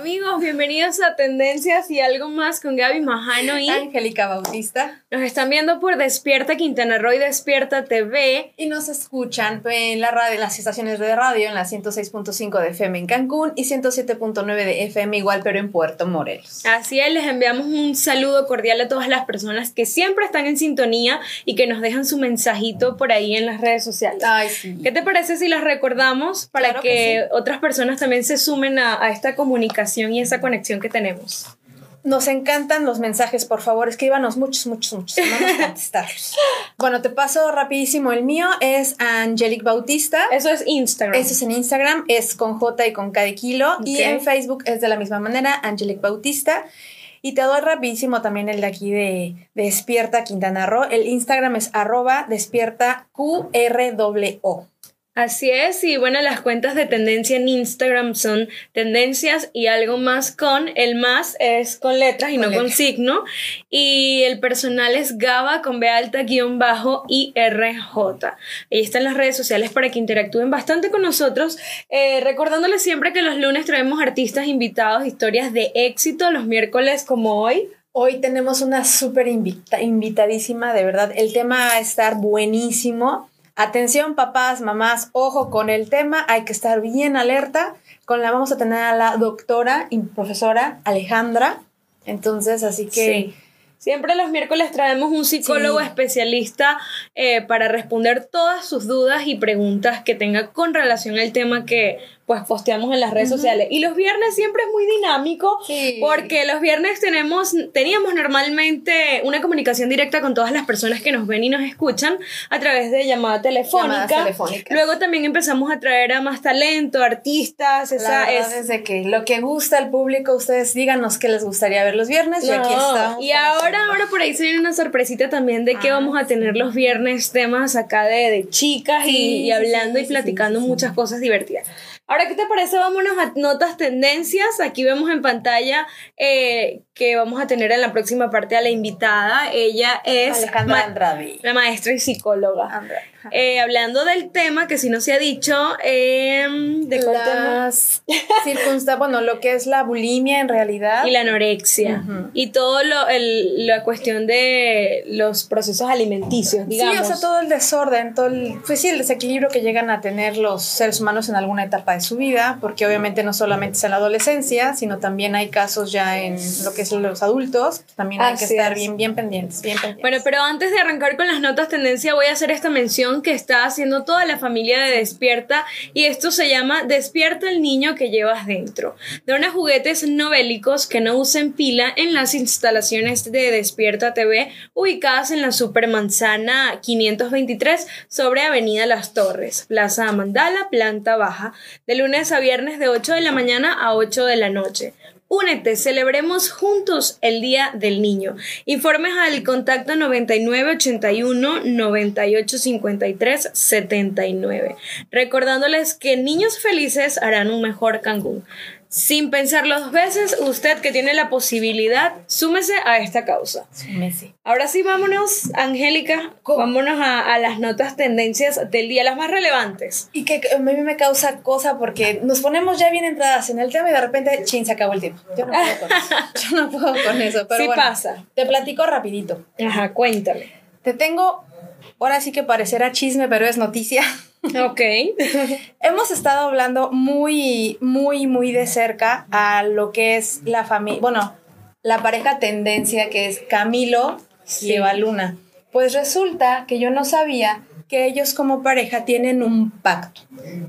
Amigos, bienvenidos a Tendencias y algo más con Gaby Majano y Angélica Bautista. Nos están viendo por Despierta Quintana Roo y Despierta TV. Y nos escuchan en la radio, en las estaciones de radio, en la 106.5 de FM en Cancún y 107.9 de FM igual, pero en Puerto Morelos. Así es, les enviamos un saludo cordial a todas las personas que siempre están en sintonía y que nos dejan su mensajito por ahí en las redes sociales. Ay, sí. ¿Qué te parece si las recordamos para Claro que, que sí. otras personas también se sumen a, a esta comunicación y esa conexión que tenemos? Nos encantan los mensajes, por favor, escríbanos muchos, muchos, muchos. Vamos a contestarlos. bueno, te paso rapidísimo. El mío es Angelic Bautista. Eso es Instagram. Eso es en Instagram, es con J y con K de kilo. Y en Facebook es de la misma manera, Angelic Bautista. Y te doy rapidísimo también el de aquí de, de Despierta Quintana Roo. El Instagram es arroba despierta QRWO. Así es, y bueno, las cuentas de tendencia en Instagram son tendencias y algo más con, el más es con letras y Con no con signo, y el personal es Gaba con B alta guion bajo IRJ. Ahí están las redes sociales para que interactúen bastante con nosotros, eh, recordándoles siempre que los lunes traemos artistas invitados, historias de éxito, los miércoles como hoy. Hoy tenemos una súper invita- invitadísima, de verdad. El tema va a estar buenísimo. Atención, papás, mamás, ojo con el tema. Hay que estar bien alerta. Con la vamos a tener a la doctora y profesora Alejandra. Entonces, así que Sí. Siempre los miércoles traemos un psicólogo Sí. especialista eh, para responder todas sus dudas y preguntas que tenga con relación al tema que pues posteamos en las redes sociales. Y los viernes siempre es muy dinámico Sí. porque los viernes tenemos, teníamos normalmente una comunicación directa con todas las personas que nos ven y nos escuchan a través de llamada telefónica. Luego también empezamos a traer a más talento, artistas, la esa verdad es es de que lo que gusta al público, ustedes díganos qué les gustaría ver los viernes. y aquí No, estamos. Y ahora, ahora por ahí se viene una sorpresita también de que Ah, vamos a tener los viernes temas acá de, de chicas y- Sí, y, sí, hablando sí, y platicando muchas cosas divertidas. Ahora, ¿qué te parece? Vámonos a notas tendencias. Aquí vemos en pantalla eh, que vamos a tener en la próxima parte a la invitada. Ella es Alejandra ma- Andrade. la maestra y psicóloga. Andrade. Eh, hablando del tema, que si no se ha dicho, eh, ¿de? Las circunstancias, bueno, lo que es la bulimia en realidad. y la anorexia y todo lo el- la cuestión de los procesos alimenticios digamos Sí, o sea, todo el desorden, todo el, pues sí, el desequilibrio que llegan a tener los seres humanos en alguna etapa de su vida, porque obviamente no solamente es en la adolescencia, sino también hay casos ya en lo que es los adultos, también hay que Así estar es. bien, bien pendientes, bien pendientes. bueno, pero antes de arrancar con las notas tendencia, voy a hacer esta mención que está haciendo toda la familia de Despierta y esto se llama Despierta el niño que llevas dentro. Dona juguetes no bélicos que no usen pila en las instalaciones de Despierta TV ubicadas en la Supermanzana 523 sobre Avenida Las Torres, Plaza Mandala, planta baja, de lunes a viernes de 8 de la mañana a 8 de la noche. Únete, celebremos juntos el Día del Niño. Informes al contacto 9981 9853 79. Recordándoles que niños felices harán un mejor Cancún. Sin pensarlo dos veces, usted que tiene la posibilidad, súmese a esta causa. Messi. Ahora sí, vámonos, Angélica, vámonos a, a las notas tendencias del día, las más relevantes. Y que a mí me causa cosa porque nos ponemos ya bien entradas en el tema y de repente, chin, se acabó el tiempo. Yo no puedo con eso. Yo no puedo con eso. Pero Sí bueno, pasa. Te platico rapidito. Ajá, cuéntame. Te tengo, ahora sí que parecerá chisme, pero es noticia. Ok. Hemos estado hablando muy, muy, muy de cerca a lo que es la familia, bueno, la pareja tendencia que es Camilo Sí. y Eva Luna. Pues resulta que yo no sabía que ellos como pareja tienen un pacto.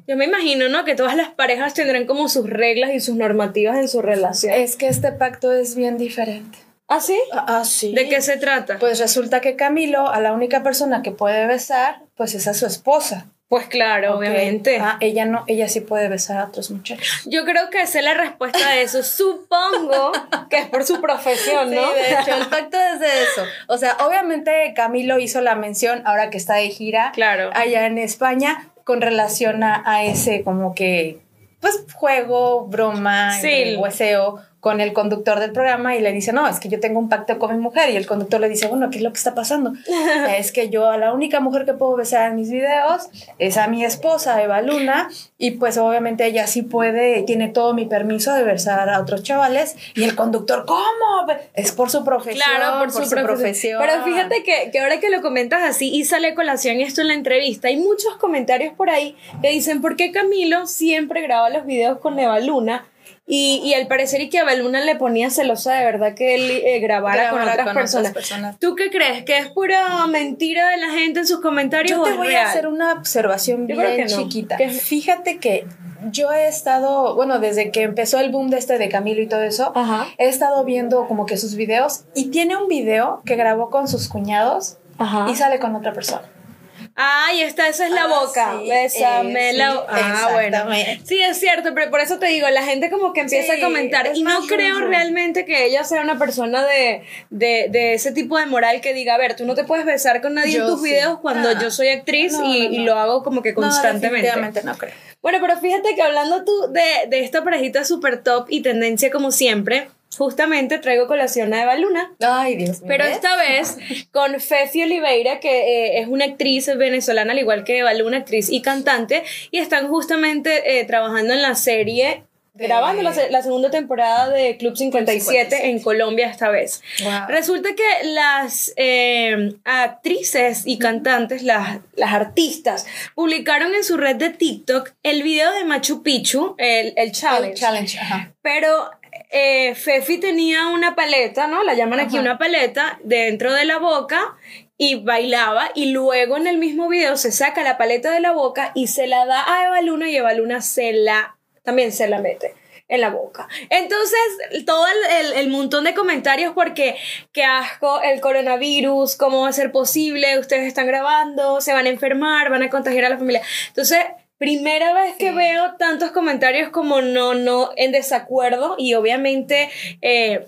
Yo me imagino, ¿no? Que todas las parejas tendrán como sus reglas y sus normativas en su relación. Es que este pacto es bien diferente. ¿Ah, sí? Ah, sí. ¿De qué se trata? Pues resulta que Camilo, a la única persona que puede besar, pues es a su esposa. Pues claro, obviamente. Ah, ella no, ella sí puede besar a otros muchachos. Yo creo que sé la respuesta de eso. Supongo que es por su profesión, ¿no? Sí, de hecho, el pacto es de eso. O sea, obviamente Camilo hizo la mención ahora que está de gira Claro. allá en España con relación a, a ese como que, pues, juego, broma, Sí. hueseo con el conductor del programa y le dice, no, es que yo tengo un pacto con mi mujer. Y el conductor le dice, bueno, ¿qué es lo que está pasando? es que yo a la única mujer que puedo besar en mis videos es a mi esposa, Eva Luna, y pues obviamente ella sí puede, tiene todo mi permiso de besar a otros chavales. Y el conductor, ¿cómo? Es por su profesión. Claro, por, su, profesión. Pero fíjate que, que ahora que lo comentas así y sale colación esto en la entrevista, hay muchos comentarios por ahí que dicen, ¿por qué Camilo siempre graba los videos con Eva Luna? Y, y al parecer y que a Beluna le ponía celosa de verdad que él eh, grabara, con, otras, personas. ¿Tú qué crees? ¿Que es pura mentira de la gente en sus comentarios? Yo te voy a hacer una observación bien chiquita. Fíjate que yo he estado, bueno, desde que empezó el boom de este de Camilo y todo eso, he estado viendo como que sus videos y tiene un video que grabó con sus cuñados y sale con otra persona. Ay, esta, esa es la ah, boca. Bésame la Ah, bueno. Sí, es cierto, pero por eso te digo, la gente como que empieza a comentar. Y no creo realmente que ella sea una persona de, de, de, ese tipo de moral que diga, a ver, tú no te puedes besar con nadie en tus videos cuando ah. yo soy actriz y, y, lo hago como que constantemente. no creo. Bueno, pero fíjate que hablando tú de, de esta parejita super top y tendencia como siempre, justamente traigo colación a Eva Luna. Ay, Dios mío. Pero esta vez con Fefi Oliveira, que eh, es una actriz venezolana, al igual que Eva Luna, actriz y cantante, y están justamente eh, trabajando en la serie. Grabando la, segunda temporada de Club 57, en Colombia esta vez. Resulta que las eh, actrices y cantantes, las, las artistas, publicaron en su red de TikTok el video de Machu Picchu, el, el challenge. El challenge, ajá. Pero eh, Fefi tenía una paleta, ¿no? La llaman aquí una paleta dentro de la boca y bailaba y luego en el mismo video se saca la paleta de la boca y se la da a Eva Luna y Eva Luna se la, también se la mete en la boca. Entonces, todo el, el, montón de comentarios porque qué asco el coronavirus, cómo va a ser posible, ustedes están grabando, se van a enfermar, van a contagiar a la familia. Entonces, primera vez que veo tantos comentarios como no, no, en desacuerdo y obviamente... Eh,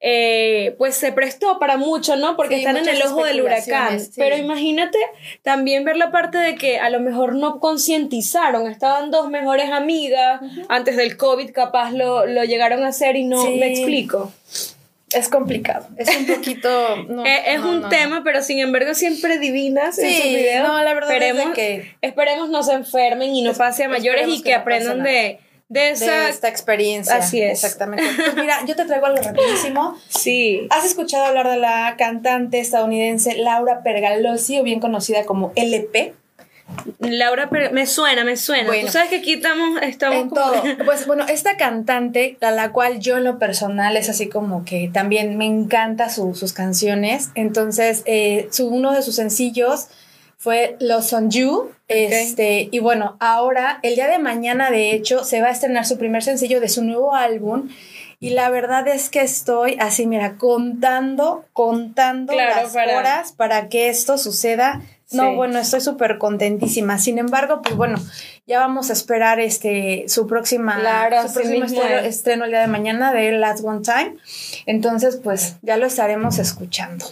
eh, pues se prestó para mucho, ¿no? Porque están en el ojo del huracán. Pero imagínate también ver la parte de que a lo mejor no concientizaron, estaban dos mejores amigas, antes del COVID capaz lo, lo llegaron a hacer y no me explico. Es complicado, es un poquito... Eh, es, un tema, pero sin embargo siempre divinas en sus videos. No, la verdad esperemos, es que... Esperemos no se enfermen y no pase a mayores y que, aprendan de, de, esa... esta experiencia. Así es. Exactamente. Pues mira, yo te traigo algo rapidísimo. Sí. ¿Has escuchado hablar de la cantante estadounidense Laura Pergalosi, o bien conocida como LP? Laura, me suena, me suena. Tú sabes que aquí estamos, estamos en todo. Pues bueno, esta cantante, a la cual yo en lo personal es así como que también me encanta sus canciones. Entonces, eh, su, uno de sus sencillos fue Los On You. Este, y bueno, ahora, el día de mañana, de hecho, se va a estrenar su primer sencillo de su nuevo álbum. Y la verdad es que estoy así, mira, contando, contando las horas para que esto suceda no, bueno, estoy súper contentísima. Sin embargo, pues bueno, ya vamos a esperar este su próxima su próximo estreno, el día de mañana de Last One Time. Entonces, pues ya lo estaremos escuchando.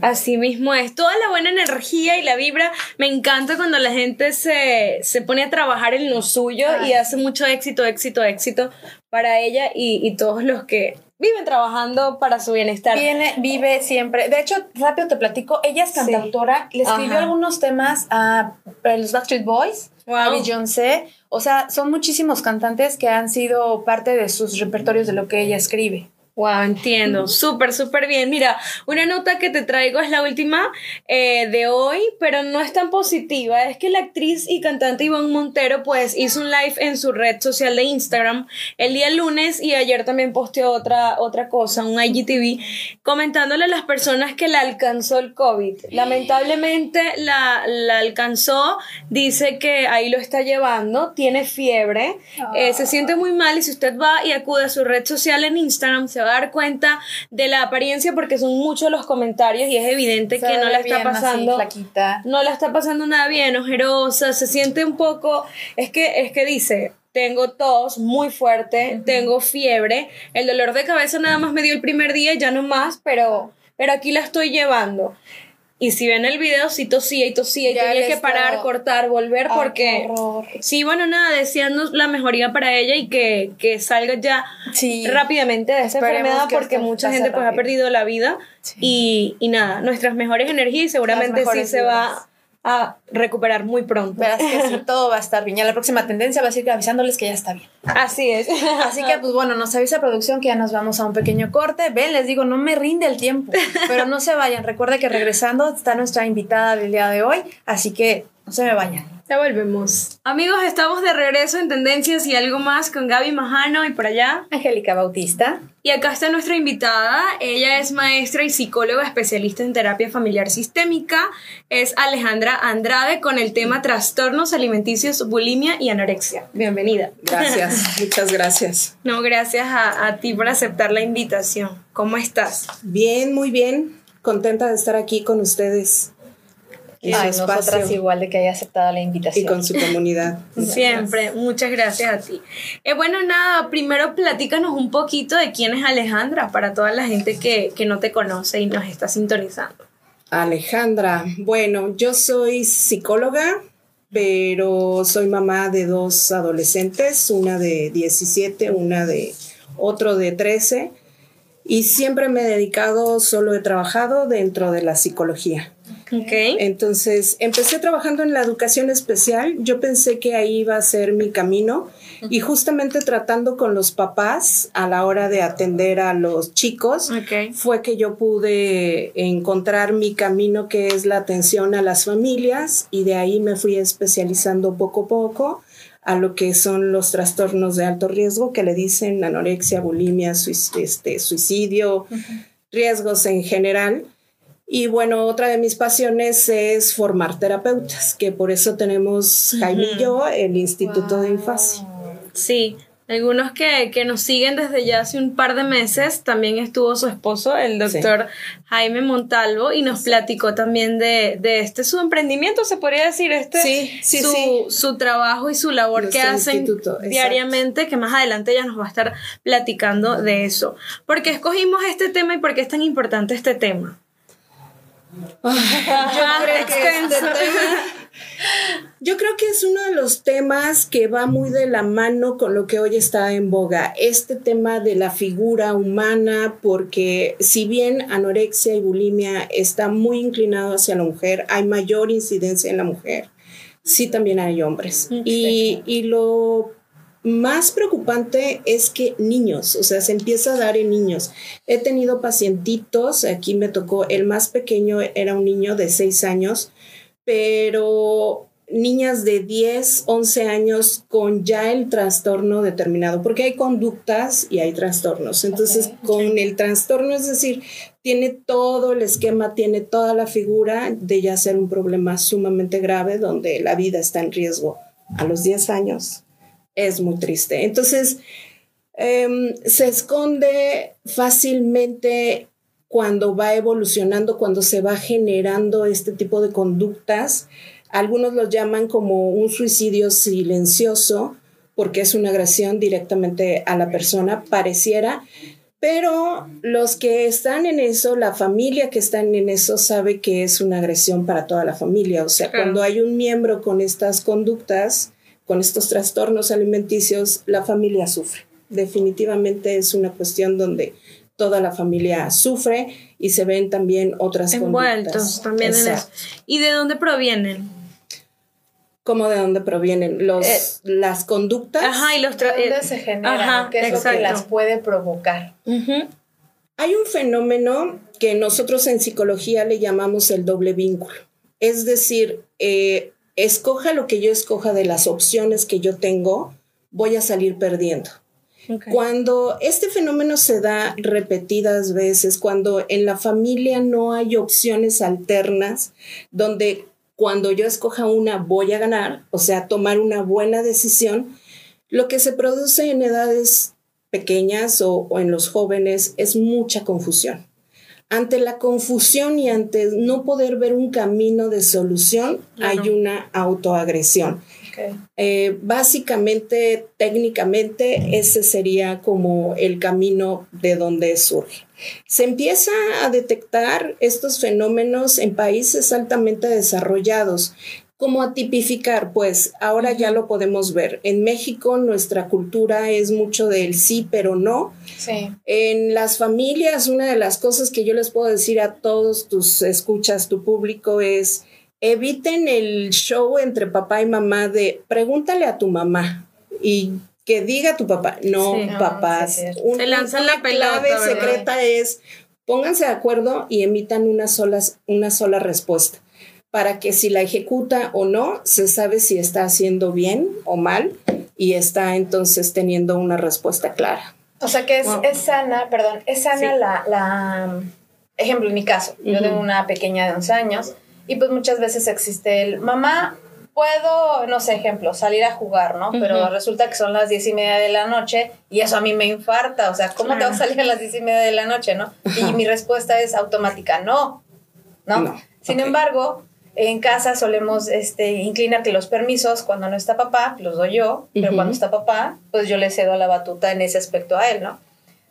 Así mismo es, toda la buena energía y la vibra. Me encanta cuando la gente se, pone a trabajar en lo suyo y hace mucho éxito, éxito, éxito para ella y, y todos los que viven trabajando para su bienestar. Viene, vive siempre. De hecho, rápido te platico, ella es cantautora, le escribió algunos temas a, los Backstreet Boys, a Beyoncé. O sea, son muchísimos cantantes que han sido parte de sus repertorios de lo que ella escribe. Wow, entiendo. Súper, súper bien. Mira, una nota que te traigo es la última eh, de hoy, pero no es tan positiva. Es que la actriz y cantante Ivonne Montero, pues, hizo un live en su red social de Instagram el día lunes y ayer también posteó otra, otra cosa, un IGTV, comentándole a las personas que la alcanzó el COVID. Lamentablemente la, la alcanzó, dice que ahí lo está llevando, tiene fiebre, eh, se siente muy mal y si usted va y acude a su red social en Instagram, se dar cuenta de la apariencia porque son muchos los comentarios y es evidente que no la está pasando no la está pasando nada bien, ojerosa, se siente un poco, es que es que dice, tengo tos muy fuerte, tengo fiebre, el dolor de cabeza nada más me dio el primer día ya no más, pero pero aquí la estoy llevando. Y si ven el video, sí tosía y tosía y Ya tenía que parar, cortar, volver porque... Sí, bueno, nada, deseando la mejoría para ella y que, que salga ya Sí. rápidamente de Esperemos enfermedad que porque mucha gente pues ha perdido la vida Sí. y, y nada, nuestras mejores energías y seguramente sí se va. A recuperar muy pronto. Verás que sí, todo va a estar bien. Ya la próxima tendencia va a ser avisándoles que ya está bien. Así es. Así que, pues bueno, nos avisa producción que ya nos vamos a un pequeño corte. Ven, les digo, no me rinde el tiempo, pero no se vayan. Recuerda que regresando está nuestra invitada del día de hoy, así que no se me vayan. Ya volvemos. Amigos, estamos de regreso en Tendencias y algo más con Gaby Majano y por allá. Angélica Bautista. Y acá está nuestra invitada. Ella es maestra y psicóloga especialista en terapia familiar sistémica. Es Alejandra Andrade con el tema trastornos alimenticios, bulimia y anorexia. Bienvenida. Gracias, muchas gracias. No, gracias a, a ti por aceptar la invitación. ¿Cómo estás? Bien, muy bien. Contenta de estar aquí con ustedes. Su Ay, espacio nosotras igual de que haya aceptado la y invitación. con su comunidad. Siempre, muchas gracias a ti. Eh, bueno, nada, primero platícanos un poquito de quién es Alejandra para toda la gente que, que no te conoce y nos está sintonizando. Alejandra, bueno, yo soy psicóloga, pero soy mamá de dos adolescentes, una de 17, una de otro de 13, y siempre me he dedicado, solo he trabajado dentro de la psicología. Entonces, empecé trabajando en la educación especial. Yo pensé que ahí iba a ser mi camino. Y justamente tratando con los papás a la hora de atender a los chicos fue que yo pude encontrar mi camino que es la atención a las familias. Y de ahí me fui especializando poco a poco a lo que son los trastornos de alto riesgo que le dicen anorexia, bulimia, suic- este, suicidio, riesgos en general. Y bueno, otra de mis pasiones es formar terapeutas, que por eso tenemos Jaime y yo el Instituto de Infancia. Sí, algunos que, que nos siguen desde ya hace un par de meses, también estuvo su esposo, el doctor Jaime Montalvo, y nos platicó también de, de este su emprendimiento, se podría decir, este Sí, sí, su, sí. su trabajo y su labor que hacen exacto. diariamente, que más adelante ella nos va a estar platicando de eso. ¿Por qué escogimos este tema y por qué es tan importante este tema? Creo que este extenso. Yo creo que es uno de los temas que va muy de la mano con lo que hoy está en boga, este tema de la figura humana, porque si bien anorexia y bulimia está muy inclinado hacia la mujer, hay mayor incidencia en la mujer, sí también hay hombres. Y, y lo más preocupante es que niños, o sea, se empieza a dar en niños. He tenido pacientitos, aquí me tocó, el más pequeño era un niño de 6 años, pero niñas de 10, 11 años con ya el trastorno determinado, porque hay conductas y hay trastornos. Entonces, con el trastorno, es decir, tiene todo el esquema, tiene toda la figura de ya ser un problema sumamente grave donde la vida está en riesgo a los 10 años. Es muy triste. Entonces, em, se esconde fácilmente cuando va evolucionando, cuando se va generando este tipo de conductas. Algunos lo llaman como un suicidio silencioso, porque es una agresión directamente a la persona, pareciera, pero los que están en eso, la familia que está en eso, sabe que es una agresión para toda la familia. O sea, Claro. cuando hay un miembro con estas conductas, con estos trastornos alimenticios, la familia sufre. Definitivamente es una cuestión donde toda la familia sufre y se ven también otras Envueltos conductas. también en eso. ¿Y de dónde provienen? ¿Cómo de dónde provienen? Los, Eh, las conductas. Ajá, y los ¿Dónde eh, se generan? Ajá, ¿Qué es lo que las puede provocar? Hay un fenómeno que nosotros en psicología le llamamos el doble vínculo. Es decir, eh, escoja lo que yo escoja de las opciones que yo tengo, voy a salir perdiendo. Cuando este fenómeno se da repetidas veces, cuando en la familia no hay opciones alternas, donde cuando yo escoja una voy a ganar, o sea, tomar una buena decisión, lo que se produce en edades pequeñas o, o en los jóvenes es mucha confusión. Ante la confusión y ante no poder ver un camino de solución, Claro. hay una autoagresión. Eh, básicamente, técnicamente, ese sería como el camino de donde surge. Se empieza a detectar estos fenómenos en países altamente desarrollados. ¿Cómo a tipificar? Pues ahora ya lo podemos ver. En México nuestra cultura es mucho del sí, pero no. Sí. En las familias, una de las cosas que yo les puedo decir a todos tus escuchas, tu público, es eviten el show entre papá y mamá de pregúntale a tu mamá y que diga tu papá. No, Sí. No, papás. sí, es Un- Se lanzan la una clave pelota, ¿verdad? secreta es pónganse de acuerdo y emitan una sola, una sola respuesta para que si la ejecuta o no, se sabe si está haciendo bien o mal y está entonces teniendo una respuesta clara. O sea que es, Wow. es sana, perdón, es sana Sí. la, la, ejemplo, en mi caso, yo tengo una pequeña de 11 años y pues muchas veces existe el, mamá, puedo, no sé, ejemplo, salir a jugar, ¿no? Pero resulta que son las 10 y media de la noche y eso a mí me infarta, o sea, ¿cómo te vas a salir a las 10 y media de la noche, no? Y mi respuesta es automática, no, ¿no? No, Sin embargo, en casa solemos este, inclinar que los permisos, cuando no está papá, los doy yo, pero Ujú. cuando está papá, pues yo le cedo la batuta en ese aspecto a él, ¿no?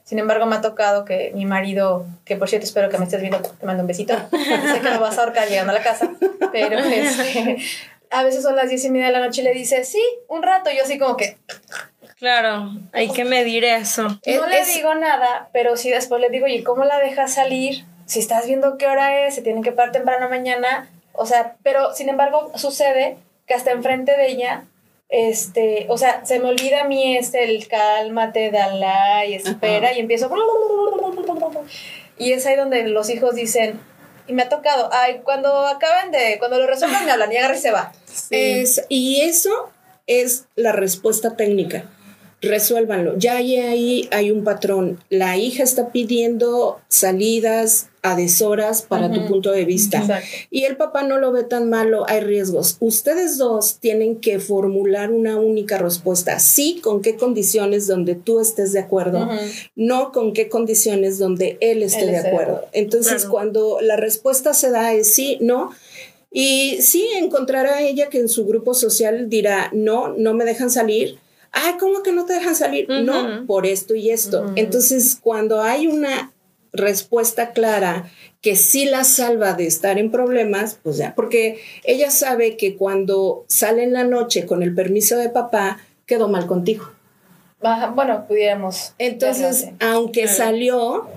Sin embargo, me ha tocado que mi marido, que por cierto espero que me estés viendo, te mando un besito, sé que me vas a ahorcar llegando a la casa, pero este, a veces son las diez y media de la noche y le dice, sí, un rato, y yo así como que, Claro, hay que medir eso. no Es- le es- digo nada, pero sí después le digo, ¿y cómo la dejas salir? Si estás viendo qué hora es, se tienen que parar temprano mañana. O sea, pero sin embargo sucede que hasta enfrente de ella, este, o sea, se me olvida a mí este, el cálmate, dala y espera Ajá. y empiezo. Y es ahí donde los hijos dicen, y me ha tocado, ay, cuando acaben de, cuando lo resuelvan me hablan y agarra y se va. Es, y eso es la respuesta técnica. Resuélvanlo. Ya ahí hay un patrón. La hija está pidiendo salidas a deshoras para tu punto de vista. Exacto. Y el papá no lo ve tan malo, hay riesgos. Ustedes dos tienen que formular una única respuesta. Sí, con qué condiciones donde tú estés de acuerdo, no con qué condiciones donde él esté Él de acuerdo. Entonces, Claro. cuando la respuesta se da es sí, no. Y sí, encontrará ella que en su grupo social dirá, no, no me dejan salir. Ay, ¿cómo que no te dejan salir? No, por esto y esto. Ujú. Entonces, cuando hay una respuesta clara que sí la salva de estar en problemas, pues ya, porque ella sabe que cuando sale en la noche con el permiso de papá, quedó mal contigo. Ajá, Bueno, pudiéramos. Entonces, aunque Claro. salió,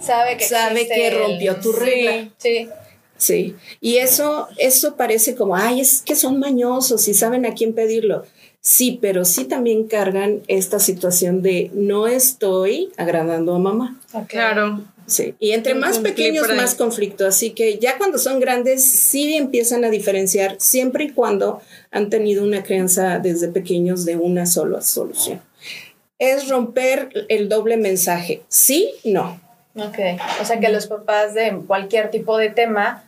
sabe que sabe el- rompió tu regla. Sí. Sí, y eso, eso parece como, ay, es que son mañosos y saben a quién pedirlo. Sí, pero sí también cargan esta situación de no estoy agradando a mamá. Ok. Claro. Sí, y entre más pequeños, más conflicto. Así que ya cuando son grandes, sí empiezan a diferenciar, siempre y cuando han tenido una crianza desde pequeños de una sola solución. Es romper el doble mensaje. Sí, no. Ok, o sea que los papás de cualquier tipo de tema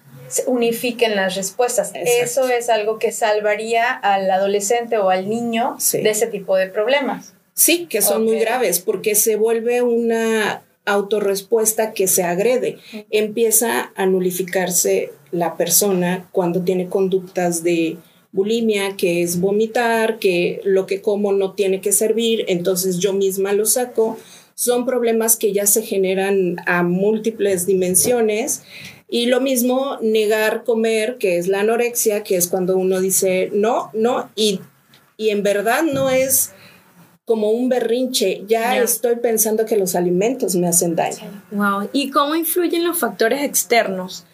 unifiquen las respuestas. Exacto. Eso es algo que salvaría al adolescente o al niño Sí. de ese tipo de problemas. Sí, que son muy Ok. graves porque se vuelve una autorrespuesta que se agrede. Empieza a nulificarse la persona cuando tiene conductas de bulimia, que es vomitar, que lo que como no tiene que servir, entonces yo misma lo saco. Son problemas que ya se generan a múltiples dimensiones. Y lo mismo negar comer, que es la anorexia, que es cuando uno dice no, no, y, y en verdad no es como un berrinche, ya Ya. estoy pensando que los alimentos me hacen daño. Wow. ¿Y cómo influyen los factores externos?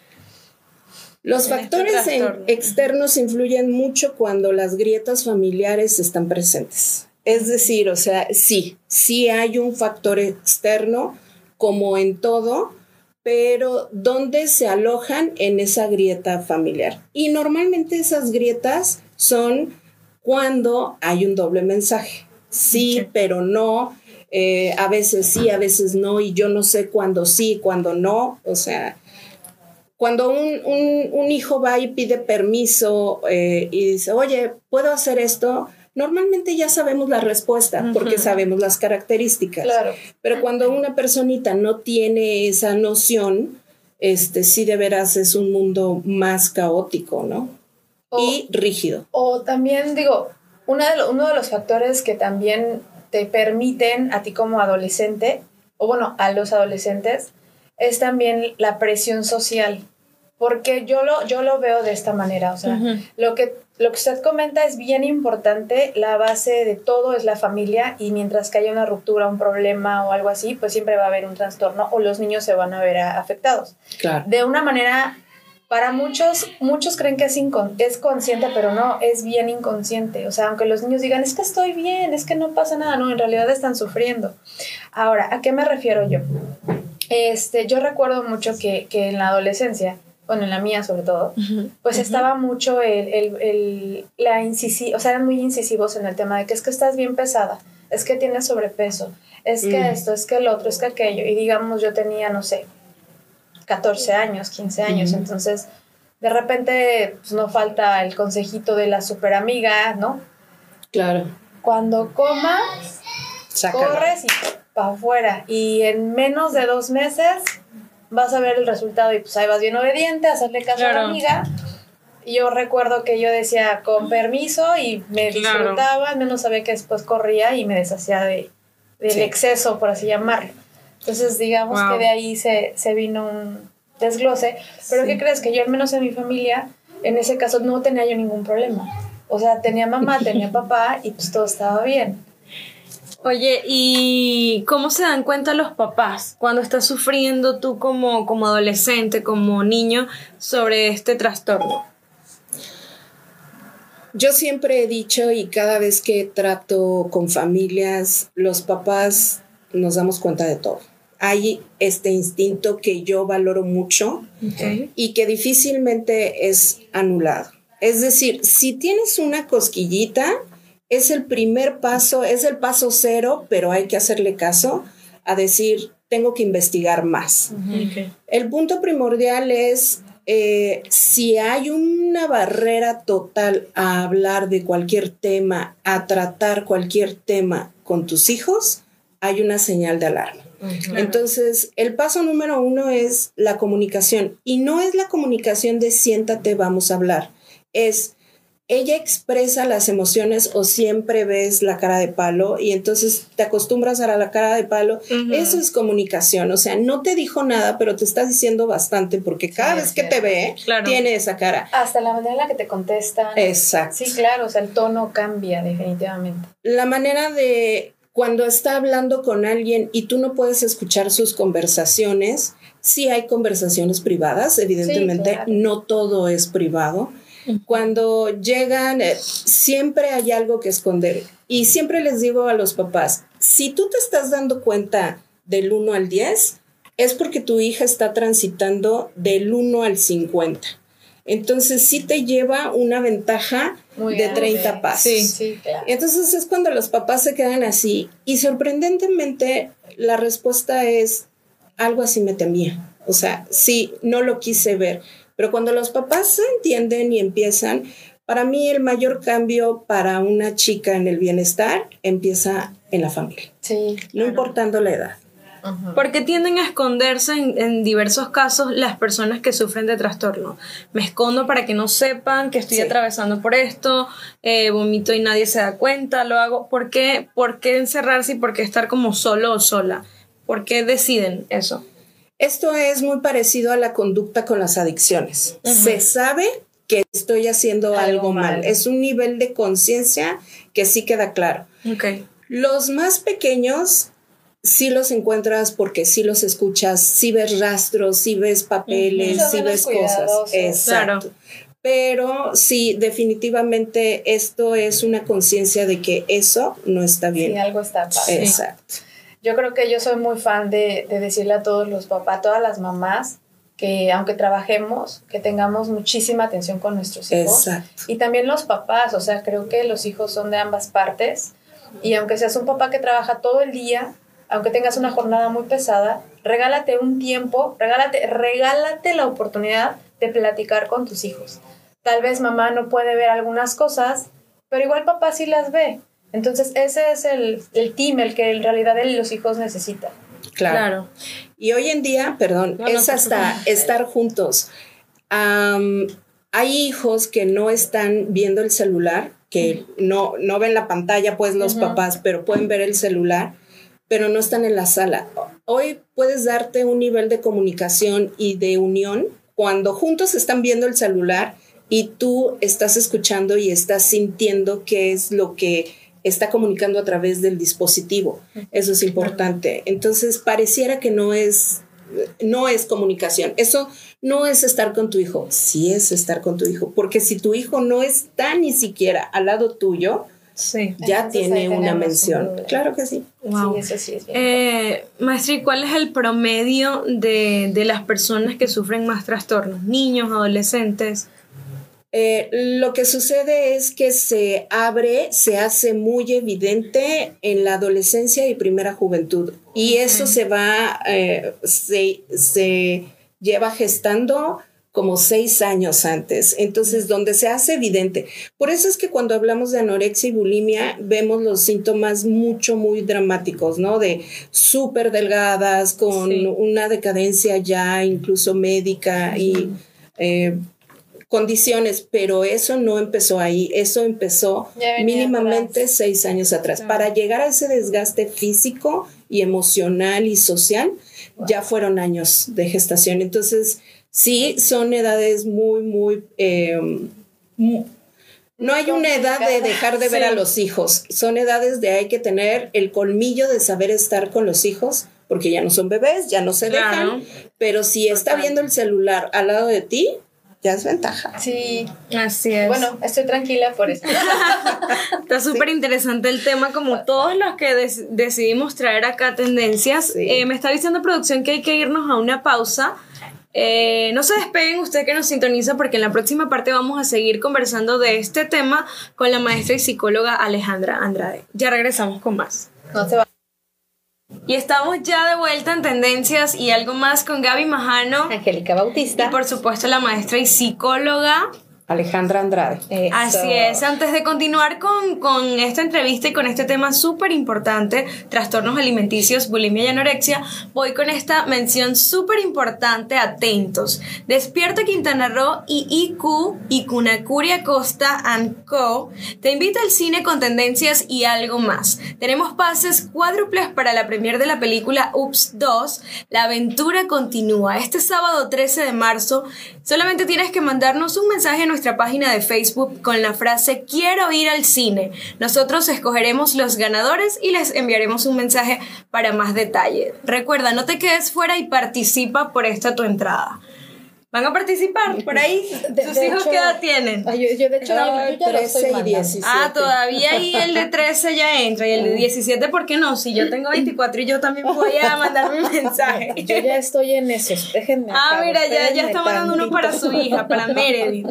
Los En este factores externos influyen mucho cuando las grietas familiares están presentes. Es decir, o sea, sí, sí hay un factor externo, como en todo, pero ¿dónde se alojan en esa grieta familiar? Y normalmente esas grietas son cuando hay un doble mensaje. Sí, pero no. eh, a veces sí, a veces no, y yo no sé cuándo sí, cuándo no. O sea, cuando un, un- un hijo va y pide permiso eh, y dice, oye, ¿puedo hacer esto? Normalmente ya sabemos la respuesta porque sabemos las características. Claro. Pero cuando una personita no tiene esa noción, este sí de veras es un mundo más caótico, ¿no? y rígido. O también digo, una de uno de los factores que también te permiten a ti como adolescente, o bueno, a los adolescentes, es también la presión social. Porque yo lo, yo lo veo de esta manera, o sea, lo, que, lo que usted comenta es bien importante, la base de todo es la familia y mientras que haya una ruptura, un problema o algo así, pues siempre va a haber un trastorno o los niños se van a ver afectados. Claro. De una manera para muchos, muchos creen que es, es consciente, pero no, es bien inconsciente. O sea, aunque los niños digan, es que estoy bien, es que no pasa nada, no, en realidad están sufriendo. Ahora, ¿a qué me refiero yo? Este, yo recuerdo mucho que, que en la adolescencia, bueno, en la mía sobre todo, pues estaba mucho el, el, el la incisivo, o sea, eran muy incisivos en el tema de que es que estás bien pesada, es que tienes sobrepeso, es que esto, es que el otro, es que aquello. Y digamos, yo tenía, no sé, 14 años, 15 años, entonces de repente pues, no falta el consejito de la super amiga, ¿no? Claro. Cuando comas, corres y para afuera. Y en menos de dos meses vas a ver el resultado y pues ahí vas bien obediente, a hacerle caso a la amiga. Y yo recuerdo que yo decía con permiso y me disfrutaba, al menos sabía que después corría y me deshacía de, del exceso, por así llamarlo. Entonces, digamos que de ahí se, se, vino un desglose. Pero ¿qué crees? Que yo, al menos en mi familia, en ese caso no tenía yo ningún problema. O sea, tenía mamá, tenía papá y pues todo estaba bien. Oye, ¿y cómo se dan cuenta los papás cuando estás sufriendo tú como, como adolescente, como niño, sobre este trastorno? Yo siempre he dicho y cada vez que trato con familias, los papás nos damos cuenta de todo hay este instinto que yo valoro mucho y que difícilmente es anulado. Es decir, si tienes una cosquillita, es el primer paso, es el paso cero, pero hay que hacerle caso a decir, tengo que investigar más. El punto primordial es eh, si hay una barrera total a hablar de cualquier tema, a tratar cualquier tema con tus hijos, hay una señal de alarma. Entonces, el paso número uno es la comunicación. Y no es la comunicación de siéntate, vamos a hablar. Es ella expresa las emociones o siempre ves la cara de palo y entonces te acostumbras a la cara de palo. Eso es comunicación. O sea, no te dijo nada, pero te estás diciendo bastante porque cada vez que te ve, tiene esa cara. Hasta la manera en la que te contestan. Exacto. Sí, claro. O sea, el tono cambia definitivamente. La manera de cuando está hablando con alguien y tú no puedes escuchar sus conversaciones, sí hay conversaciones privadas, evidentemente no todo es privado. Cuando llegan, eh, siempre hay algo que esconder. Y siempre les digo a los papás, si tú te estás dando cuenta del 1 al 10, es porque tu hija está transitando del 1 al 50. Entonces sí te lleva una ventaja de 30 pasos. Sí, sí, claro. Entonces es cuando los papás se quedan así y sorprendentemente la respuesta es algo así me temía. O sea, sí, no lo quise ver. Pero cuando los papás se entienden y empiezan, para mí el mayor cambio para una chica en el bienestar empieza en la familia. Sí. No importando la edad. Porque tienden a esconderse en, diversos casos las personas que sufren de trastorno. Me escondo para que no sepan que estoy atravesando por esto, eh, vomito y nadie se da cuenta, lo hago. ¿Por qué, ¿Por qué encerrarse y por qué estar como solo o sola? ¿Por qué deciden eso? Esto es muy parecido a la conducta con las adicciones. Se sabe que estoy haciendo algo, mal. Es un nivel de conciencia que sí queda claro. Okay. Los más pequeños sí los encuentras porque sí los escuchas, sí ves rastros, sí ves papeles, sí, ves cosas. Exacto. Pero sí, definitivamente esto es una conciencia de que eso no está bien. Sí, algo está pasando. Exacto. Yo creo que yo soy muy fan de, de decirle a todos los papás, a todas las mamás, que aunque trabajemos, que tengamos muchísima atención con nuestros hijos. Exacto. Y también los papás, o sea, creo que los hijos son de ambas partes. Y aunque seas un papá que trabaja todo el día, aunque tengas una jornada muy pesada, regálate un tiempo, regálate, regálate la oportunidad de platicar con tus hijos. Tal vez mamá no puede ver algunas cosas, pero igual papá sí las ve. Entonces ese es el, el team, el que en realidad él y los hijos necesitan. Claro. Y hoy en día, perdón, es hasta estar juntos. hay hijos que no están viendo el celular, que no, no ven la pantalla, pues los papás, pero pueden ver el celular, pero no están en la sala. Hoy puedes darte un nivel de comunicación y de unión cuando juntos están viendo el celular y tú estás escuchando y estás sintiendo qué es lo que está comunicando a través del dispositivo. Eso es importante. Entonces, pareciera que no es no es comunicación. Eso no es estar con tu hijo, sí es estar con tu hijo, porque si tu hijo no está ni siquiera al lado tuyo, Sí. ya tiene una mención. Claro que sí. Wow. Sí, eso sí es bien. Eh, maestra, ¿y cuál es el promedio de, de las personas que sufren más trastornos? Niños, adolescentes. Eh, lo que sucede es que se abre, se hace muy evidente en la adolescencia y primera juventud. Y eso se va, eh, se, se lleva gestando como seis años antes. Entonces, donde se hace evidente. Por eso es que cuando hablamos de anorexia y bulimia, vemos los síntomas mucho, muy dramáticos, ¿no? De súper delgadas, con Sí. una decadencia ya incluso médica y eh, condiciones, pero eso no empezó ahí, eso empezó mínimamente seis años atrás. Para llegar a ese desgaste físico y emocional y social, ya fueron años de gestación. Entonces, sí, son edades muy, muy... eh, mu- no hay una edad de dejar de ver Sí. a los hijos, son edades de hay que tener el colmillo de saber estar con los hijos, porque ya no son bebés, ya no se Claro. dejan, pero si está viendo el celular al lado de ti, ya es ventaja. Sí. Así es. Bueno, estoy tranquila por eso. Está súper interesante el tema, como todos los que decidimos traer acá tendencias. Sí. Eh, me está diciendo producción que hay que irnos a una pausa. Eh, no se despeguen usted que nos sintoniza porque en la próxima parte vamos a seguir conversando de este tema con la maestra y psicóloga Alejandra Andrade. Ya regresamos con más. No se va. Y estamos ya de vuelta en tendencias y algo más con Gaby Majano Angélica y Bautista. por supuesto la maestra y psicóloga Alejandra Andrade. Eso. Así es, antes de continuar con, con esta entrevista y con este tema súper importante, trastornos alimenticios, bulimia y anorexia, voy con esta mención súper importante, atentos. Despierta Quintana Roo y IQ y Cunacuria Costa and Co. te invita al cine con tendencias y algo más. Tenemos pases cuádruples para la premier de la película Ups 2, La aventura continúa. Este sábado 13 de marzo, solamente tienes que mandarnos un mensaje a nuestra página de Facebook con la frase quiero ir al cine. Nosotros escogeremos los ganadores y les enviaremos un mensaje para más detalle. Recuerda, no te quedes fuera y participa por esta tu entrada. ¿Van a participar por ahí? De- ¿Sus de hijos hecho- qué edad tienen? Yo, yo de hecho, yo ya lo 13 estoy y mandando. 17. Ah, todavía ahí el de 13 ya entra y el de 17, ¿por qué no? Si yo tengo 24 y yo también voy a mandar un mensaje. Yo ya estoy en esos. Déjenme. Ah, mira, ya, ya está mandando uno para su hija, para Meredith.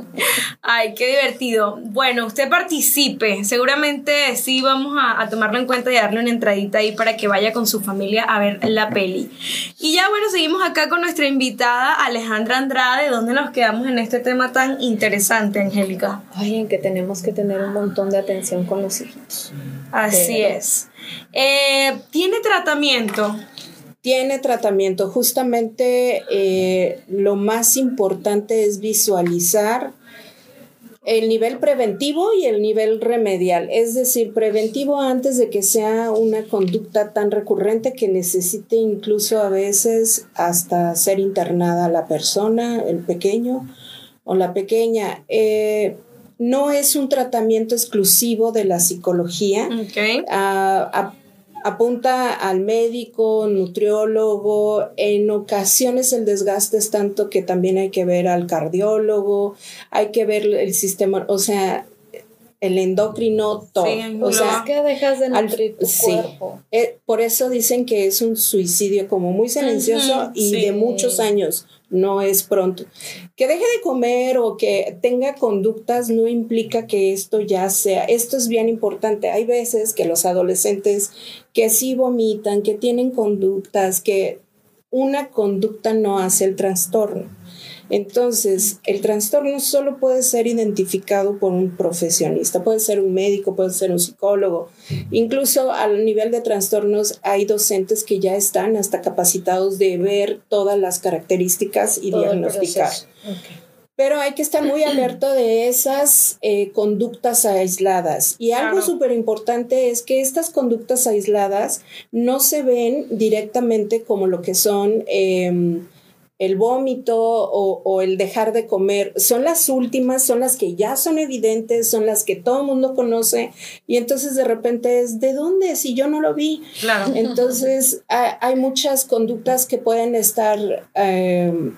Ay, qué divertido. Bueno, usted participe. Seguramente sí vamos a, a tomarlo en cuenta y darle una entradita ahí para que vaya con su familia a ver la peli. Y ya, bueno, seguimos acá con nuestra invitada Alejandra Andrade. ¿Dónde nos quedamos en este tema tan interesante, Angélica? Ay, en que tenemos que tener un montón de atención con los hijos. Así Pero- es. Eh, ¿Tiene tratamiento? Tiene tratamiento. Justamente eh, lo más importante es visualizar el nivel preventivo y el nivel remedial. Es decir, preventivo antes de que sea una conducta tan recurrente que necesite incluso a veces hasta ser internada la persona, el pequeño o la pequeña. Eh, no es un tratamiento exclusivo de la psicología Ok. a- a- apunta al médico, nutriólogo, en ocasiones el desgaste es tanto que también hay que ver al cardiólogo, hay que ver el sistema, o sea, el endocrino, todo. Sí, o sea, es que dejas de al- nutrir tu sí. cuerpo. eh, por eso dicen que es un suicidio como muy silencioso y sí. de muchos años, no es pronto. Que deje de comer o que tenga conductas no implica que esto ya sea, esto es bien importante. Hay veces que los adolescentes que sí vomitan, que tienen conductas, que una conducta no hace el trastorno. Entonces, el trastorno solo puede ser identificado por un profesionista, puede ser un médico, puede ser un psicólogo. Incluso al nivel de trastornos hay docentes que ya están hasta capacitados de ver todas las características y Todo diagnosticar. pero hay que estar muy alerta de esas eh, conductas aisladas. Y algo súper importante es que estas conductas aisladas no se ven directamente como lo que son em, el vómito o, el dejar de comer. Son las últimas, son las que ya son evidentes, son las que todo el mundo conoce. Y entonces de repente es, ¿de dónde? Si yo no lo vi. Claro. Entonces hay, muchas conductas que pueden estar... Em,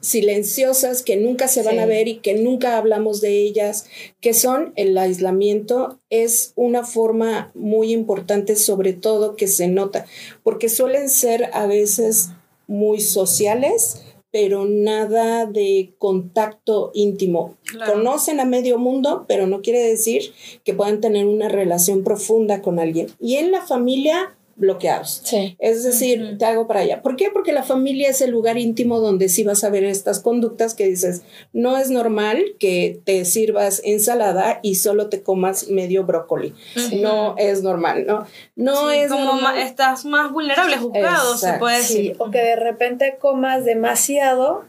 silenciosas que nunca se van a ver y que nunca hablamos de ellas, que son el aislamiento, es una forma muy importante sobre todo que se nota, porque suelen ser a veces muy sociales, pero nada de contacto íntimo. Conocen a medio mundo, pero no quiere decir que puedan tener una relación profunda con alguien. Y en la familia bloqueados. Es decir, te hago para allá. ¿Por qué? Porque la familia es el lugar íntimo donde sí vas a ver estas conductas que dices, no es normal que te sirvas ensalada y solo te comas medio brócoli. No es normal, ¿no? No es como estás más vulnerable, juzgado, se puede decir. O que de repente comas demasiado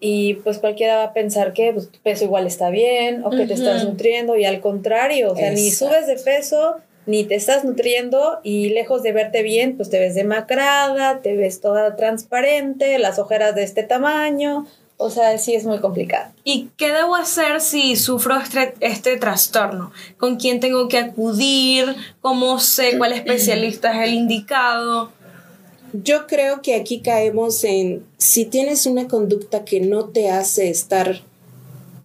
y pues cualquiera va a pensar que pues, tu peso igual está bien o que te estás nutriendo y al contrario, o sea, ni subes de peso ni te estás nutriendo y lejos de verte bien, pues te ves demacrada, te ves toda transparente, las ojeras de este tamaño, o sea, sí es muy complicado. ¿Y qué debo hacer si sufro este, este trastorno? ¿Con quién tengo que acudir? ¿Cómo sé cuál especialista es el indicado? Yo creo que aquí caemos en si tienes una conducta que no te hace estar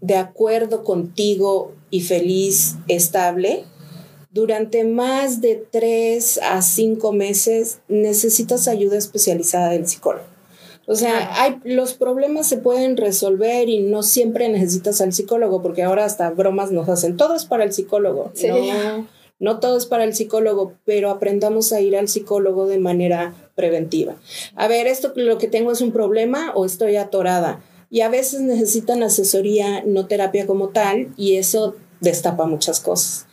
de acuerdo contigo y feliz, estable, durante más de tres a cinco meses necesitas ayuda especializada del psicólogo. O sea, hay, los problemas se pueden resolver y no siempre necesitas al psicólogo, porque ahora hasta bromas nos hacen. Todo es para el psicólogo. No, no todo es para el psicólogo, pero aprendamos a ir al psicólogo de manera preventiva. A ver, esto lo que tengo es un problema o estoy atorada. Y a veces necesitan asesoría, no terapia como tal, y eso destapa muchas cosas.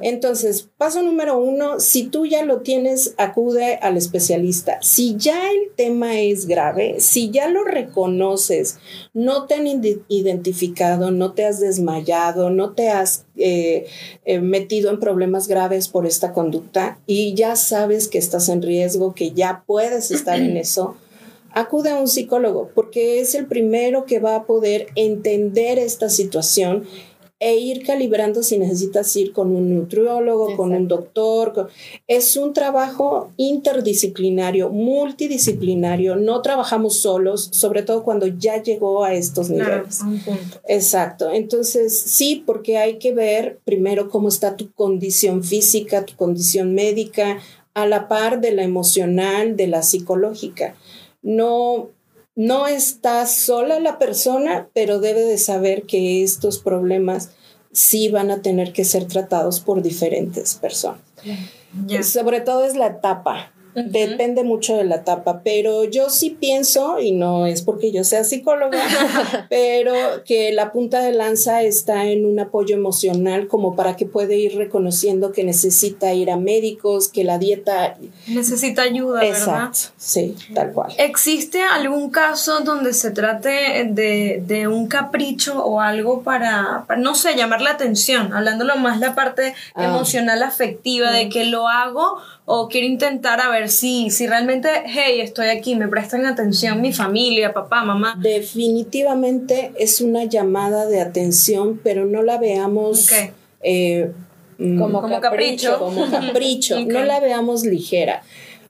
Entonces, paso número uno, si tú ya lo tienes, acude al especialista. Si ya el tema es grave, si ya lo reconoces, no te han identificado, no te has desmayado, no te has eh, eh, metido en problemas graves por esta conducta y ya sabes que estás en riesgo, que ya puedes estar en eso acude a un psicólogo porque es el primero que va a poder entender esta situación e ir calibrando si necesitas ir con un nutriólogo, con un doctor. Es un trabajo interdisciplinario, multidisciplinario. No trabajamos solos, sobre todo cuando ya llegó a estos niveles. Exacto. Entonces, sí, porque hay que ver primero cómo está tu condición física, tu condición médica, a la par de la emocional, de la psicológica. No no está sola la persona, pero debe de saber que estos problemas sí van a tener que ser tratados por diferentes personas. Sobre todo es la etapa Depende mucho de la etapa, pero yo sí pienso, y no es porque yo sea psicóloga, pero que la punta de lanza está en un apoyo emocional como para que puede ir reconociendo que necesita ir a médicos, que la dieta... Necesita ayuda, Exacto, sí, tal cual. ¿Existe algún caso donde se trate de, un capricho o algo para, no sé, llamar la atención, hablándolo más la parte ah. emocional afectiva, de que lo hago o quiero intentar a ver si, si realmente, hey, estoy aquí, me prestan atención mi familia, papá, mamá. Definitivamente es una llamada de atención, pero no la veamos eh, mm, como, capricho. Como capricho, no la veamos ligera.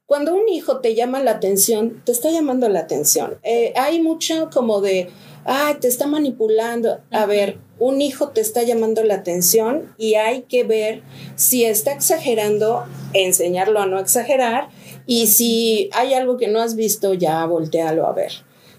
Cuando un hijo te llama la atención, te está llamando la atención. Eh, hay mucho como de, ay, te está manipulando. A ver, un hijo te está llamando la atención y hay que ver si está exagerando, enseñarlo a no exagerar y si hay algo que no has visto, ya voltealo a ver.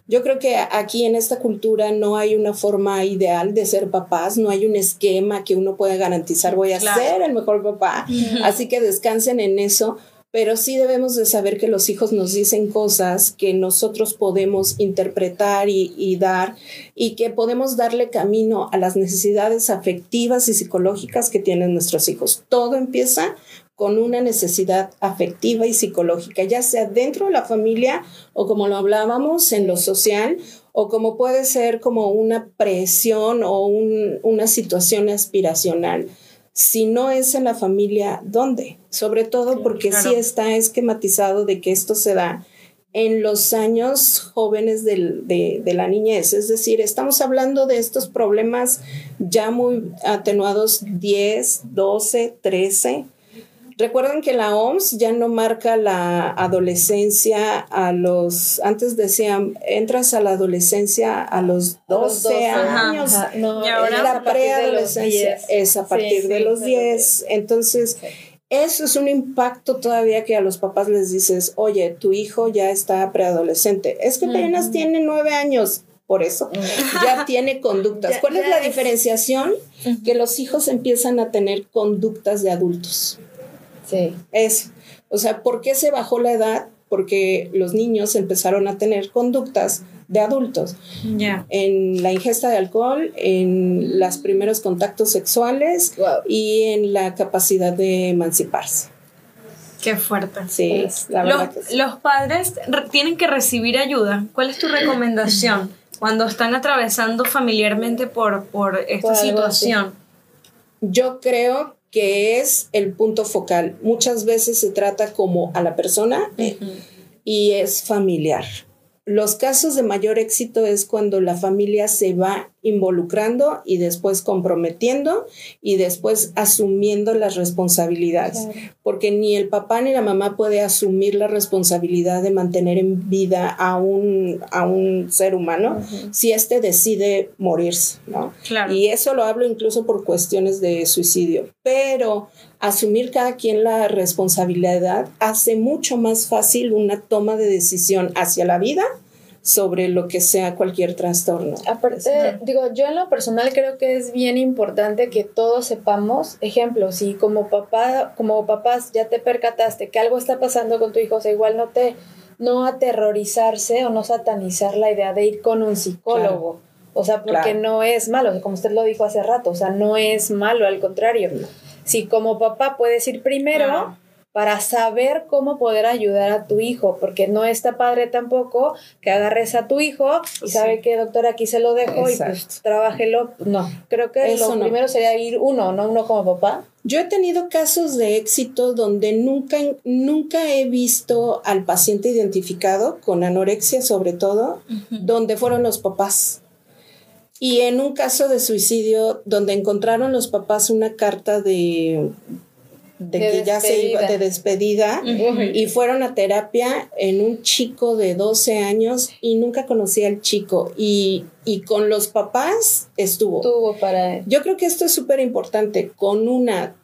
Yo creo que aquí en esta cultura no hay una forma ideal de ser papás, no hay un esquema que uno pueda garantizar voy a ser el mejor papá, así que descansen en eso, pero sí debemos de saber que los hijos nos dicen cosas que nosotros podemos interpretar y, dar y que podemos darle camino a las necesidades afectivas y psicológicas que tienen nuestros hijos. Todo empieza con una necesidad afectiva y psicológica, ya sea dentro de la familia o como lo hablábamos en lo social, o como puede ser como una presión o una situación aspiracional. Si no es en la familia, ¿dónde? Sobre todo porque sí está esquematizado de que esto se da en los años jóvenes de, de, la niñez. Es decir, estamos hablando de estos problemas ya muy atenuados 10, 12, 13 Recuerden que la OMS ya no marca la adolescencia a los, antes decían, entras a la adolescencia a los 12, años. No, y ahora la preadolescencia es a partir de los 10. Entonces, eso es un impacto todavía que a los papás les dices, oye, tu hijo ya está preadolescente. Es que apenas tiene nueve años por eso ya tiene conductas. ¿Cuál es la diferenciación? Que los hijos empiezan a tener conductas de adultos. Sí. Eso. O sea, ¿por qué se bajó la edad? Porque los niños empezaron a tener conductas de adultos. Ya. En la ingesta de alcohol, en los primeros contactos sexuales y en la capacidad de emanciparse. Qué fuerte. Sí, la verdad. Los, los padres tienen que recibir ayuda. ¿Cuál es tu recomendación cuando están atravesando familiarmente por, por esta situación? Yo creo que es el punto focal. Muchas veces se trata como a la persona y es familiar. Los casos de mayor éxito es cuando la familia se va involucrando y después comprometiendo y después asumiendo las responsabilidades. Porque ni el papá ni la mamá puede asumir la responsabilidad de mantener en vida a un, a un ser humano si éste decide morirse, ¿no? Y eso lo hablo incluso por cuestiones de suicidio. Pero asumir cada quien la responsabilidad hace mucho más fácil una toma de decisión hacia la vida sobre lo que sea cualquier trastorno. Aparte, digo, yo en lo personal creo que es bien importante que todos sepamos, ejemplo, si como papá, como papás ya te percataste que algo está pasando con tu hijo, o sea, igual no te, no aterrorizarse o no satanizar la idea de ir con un psicólogo. O sea, porque no es malo, como usted lo dijo hace rato, o sea, no es malo, al contrario. Si como papá puedes ir primero, para saber cómo poder ayudar a tu hijo, porque no está padre tampoco que agarres a tu hijo y sabe que doctor aquí se lo dejo y pues trabájelo. No, creo que lo primero sería ir uno, no uno como papá. Yo he tenido casos de éxito donde nunca, nunca he visto al paciente identificado con anorexia sobre todo, donde fueron los papás. Y en un caso de suicidio donde encontraron los papás una carta de de, que ya se iba de despedida. y fueron a terapia en un chico de 12 años y nunca conocía al chico y, y con los papás estuvo. Estuvo para Yo creo que esto es súper importante con una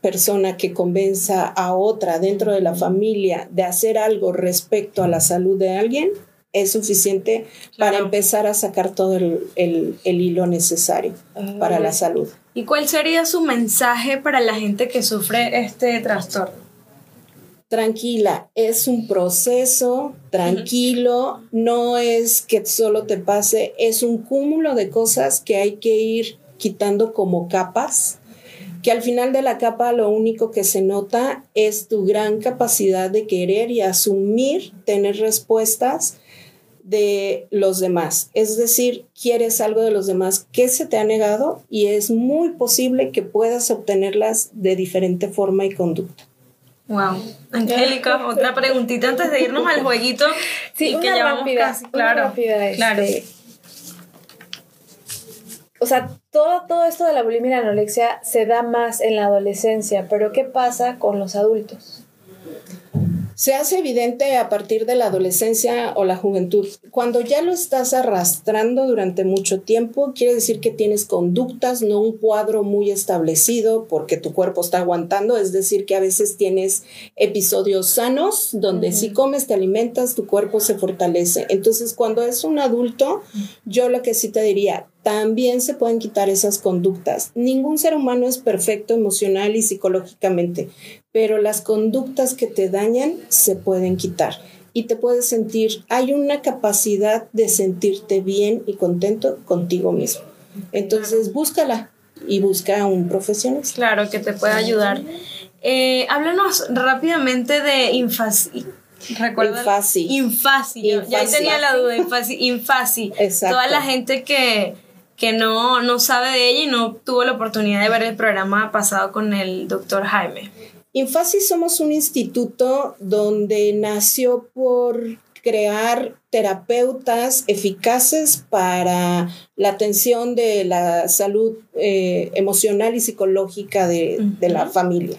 persona que convenza a otra dentro de la familia de hacer algo respecto a la salud de alguien es suficiente para empezar a sacar todo el, hilo necesario ah, para la salud. ¿Y cuál sería su mensaje para la gente que sufre este trastorno? Tranquila, es un proceso, tranquilo, no es que solo te pase, es un cúmulo de cosas que hay que ir quitando como capas, que al final de la capa lo único que se nota es tu gran capacidad de querer y asumir, tener respuestas de los demás. Es decir, quieres algo de los demás que se te ha negado y es muy posible que puedas obtenerlas de diferente forma y conducta. Wow. Angélica, otra preguntita antes de irnos al jueguito. Sí, que una rápida, claro, claro. Este, o sea, todo, todo esto de la bulimia y la anorexia se da más en la adolescencia, pero ¿qué pasa con los adultos? Se hace evidente a partir de la adolescencia o la juventud. Cuando ya lo estás arrastrando durante mucho tiempo, quiere decir que tienes conductas, no un cuadro muy establecido porque tu cuerpo está aguantando, es decir, que a veces tienes episodios sanos donde si comes, te alimentas, tu cuerpo se fortalece. Entonces, cuando es un adulto, yo lo que sí te diría, también se pueden quitar esas conductas. Ningún ser humano es perfecto emocional y psicológicamente, pero las conductas que te dañan se pueden quitar y te puedes sentir, hay una capacidad de sentirte bien y contento contigo mismo. Entonces, búscala y busca a un profesional. Claro, que te pueda ayudar. Eh, háblanos rápidamente de Infasi. Infasi. Infasi. yo- Ya ahí Infasi. tenía la duda. Infasi. Infasi. Exacto. Toda la gente que, que no, no sabe de ella y no tuvo la oportunidad de ver el programa pasado con el doctor Jaime. Infasi somos un instituto donde nació por crear terapeutas eficaces para la atención de la salud eh, emocional y psicológica de, de la familia.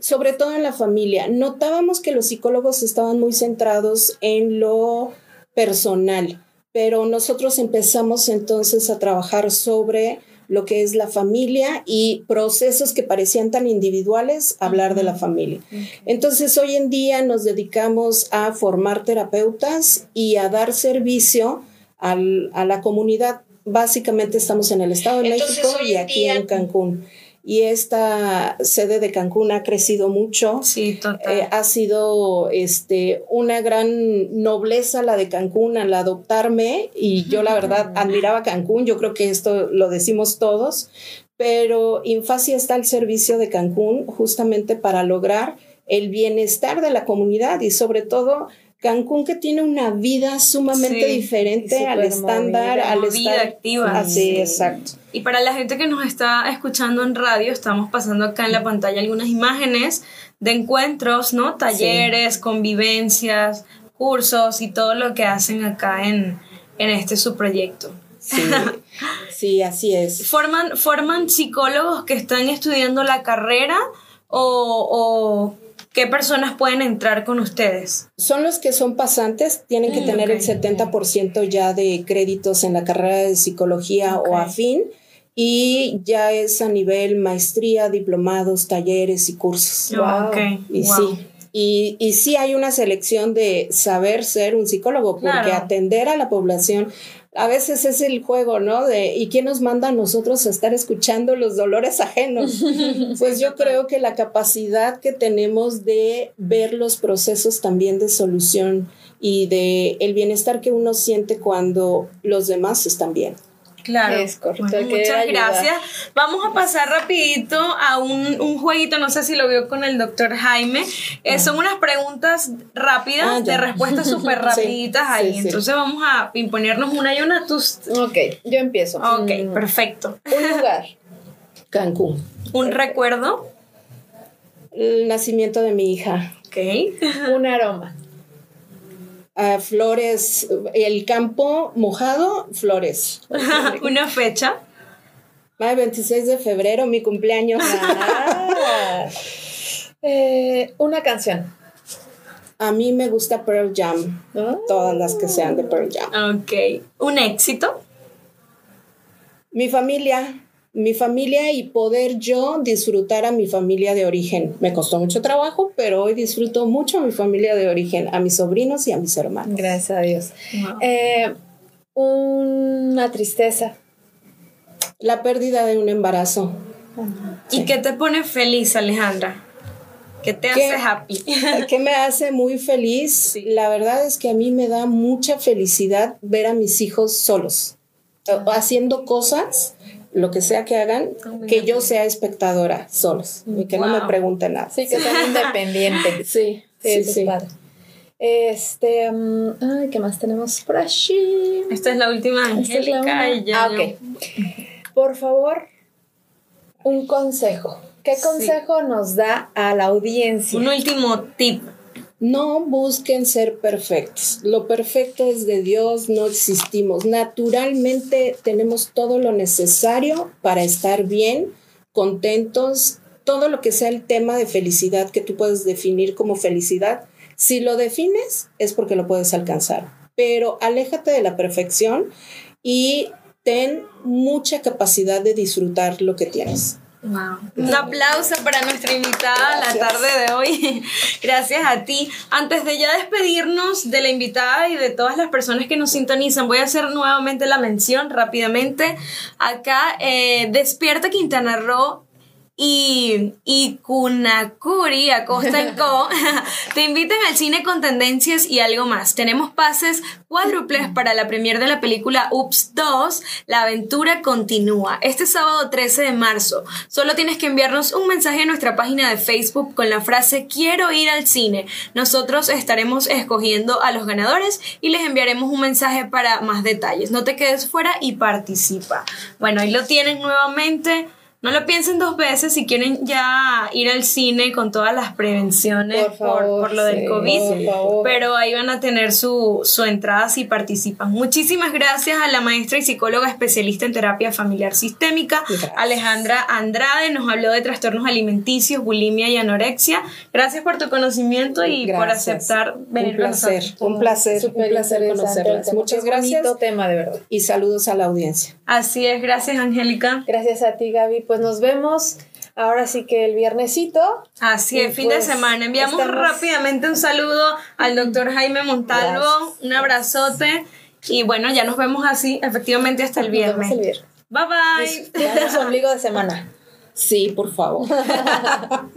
Sobre todo en la familia. Notábamos que los psicólogos estaban muy centrados en lo personal, pero nosotros empezamos entonces a trabajar sobre lo que es la familia y procesos que parecían tan individuales, hablar de la familia. Entonces hoy en día nos dedicamos a formar terapeutas y a dar servicio al- a la comunidad. Básicamente estamos en el Estado de Entonces, México y aquí día- en Cancún. Y esta sede de Cancún ha crecido mucho. Sí, total. Eh, ha sido este, una gran nobleza la de Cancún al adoptarme y yo la verdad admiraba Cancún, yo creo que esto lo decimos todos, pero Infasia está al servicio de Cancún justamente para lograr el bienestar de la comunidad y sobre todo Cancún que tiene una vida sumamente Sí, diferente al estándar, movida, al estar activa. Así, Sí. exacto. Y para la gente que nos está escuchando en radio, estamos pasando acá en la pantalla algunas imágenes de encuentros, ¿no? Talleres, convivencias, cursos y todo lo que hacen acá en, en este su proyecto. Sí, sí, así es. ¿Forman, ¿Forman psicólogos que están estudiando la carrera o, o qué personas pueden entrar con ustedes? Son los que son pasantes, tienen que Mm, tener el 70% ya de créditos en la carrera de psicología o afín y ya es a nivel maestría, diplomados, talleres y cursos. Wow. Ok, Y wow. sí. Y, y sí hay una selección de saber ser un psicólogo, porque Claro. atender a la población a veces es el juego, ¿no? De ¿y quién nos manda a nosotros a estar escuchando los dolores ajenos? pues yo creo que la capacidad que tenemos de ver los procesos también de solución y de el bienestar que uno siente cuando los demás están bien. Claro. Es correcto, Bueno, muchas gracias. Vamos a pasar rapidito a un, un jueguito, no sé si lo vio con el doctor Jaime. Eh, son unas preguntas rápidas, Ah, de respuestas súper Sí, rapiditas ahí. sí, sí. Entonces vamos a imponernos una y una. Tus... Ok, yo empiezo. Ok, Mm, perfecto. Un lugar. Cancún. Un recuerdo. El nacimiento de mi hija. Ok. Un aroma. Flores, el campo mojado, flores. una fecha. Ay, 26 de febrero, mi cumpleaños. Ah. Eh, una canción. A mí me gusta Pearl Jam, todas las que sean de Pearl Jam. Ok. Un éxito. Mi familia, mi familia y poder yo disfrutar a mi familia de origen. Me costó mucho trabajo, pero hoy disfruto mucho a mi familia de origen, a mis sobrinos y a mis hermanos. Gracias a Dios. Wow. Eh, una tristeza. La pérdida de un embarazo. ¿Y qué te pone feliz, Alejandra? ¿Qué te ¿Qué? hace happy? que me hace muy feliz. La verdad es que a mí me da mucha felicidad ver a mis hijos solos, haciendo cosas, lo que sea que hagan, que yo sea espectadora solos y que no me pregunten nada. Sí, que sean independientes. Sí, Sí, sí, eso sí. es padre. Este, mm, ay, ¿qué más tenemos por allí? Esta es la última Esta es la Angélica. ya Ah, ok. Por favor, un consejo. ¿Qué consejo nos da a la audiencia? Un último tip. No busquen ser perfectos. Lo perfecto es de Dios, no existimos. Naturalmente tenemos todo lo necesario para estar bien, contentos, todo lo que sea el tema de felicidad que tú puedes definir como felicidad. Si lo defines es porque lo puedes alcanzar, pero aléjate de la perfección y ten mucha capacidad de disfrutar lo que tienes. Wow. Un aplauso para nuestra invitada la Gracias. tarde de hoy. Gracias a ti. Antes de ya despedirnos de la invitada y de todas las personas que nos sintonizan, voy a hacer nuevamente la mención rápidamente. Acá, eh, Despierta Quintana Roo y, y Kunakuri, Acosta Co, te invitan al cine con tendencias y algo más. Tenemos pases cuádruples para la premier de la película Ups 2, La aventura continúa, este sábado 13 de marzo. Solo tienes que enviarnos un mensaje a nuestra página de Facebook con la frase quiero ir al cine. Nosotros estaremos escogiendo a los ganadores y les enviaremos un mensaje para más detalles. No te quedes fuera y participa. Bueno, ahí lo tienen nuevamente. No lo piensen dos veces si quieren ya ir al cine con todas las prevenciones por, favor, por, lo del sí, COVID. por favor. Pero ahí van a tener su, su entrada si participan. Muchísimas gracias a la maestra y psicóloga especialista en terapia familiar sistémica, Gracias. Alejandra Andrade. Nos habló de trastornos alimenticios, bulimia y anorexia. Gracias por tu conocimiento y por Gracias. aceptar venir Un con placer, nosotros. un placer, un placer interesante conocerlas. el tema. Muchas Qué bonito gracias tema, de verdad. y saludos a la audiencia. Así es, gracias Angélica. Gracias a ti, Gaby. Pues nos vemos ahora sí que el viernesito. Así es, fin pues, de semana. Enviamos estamos- rápidamente un saludo al doctor Jaime Montalvo, Gracias. un abrazote y bueno, ya nos vemos así efectivamente hasta el viernes. el viernes. Bye bye. Disfruten su ombligo de semana. Sí, por favor.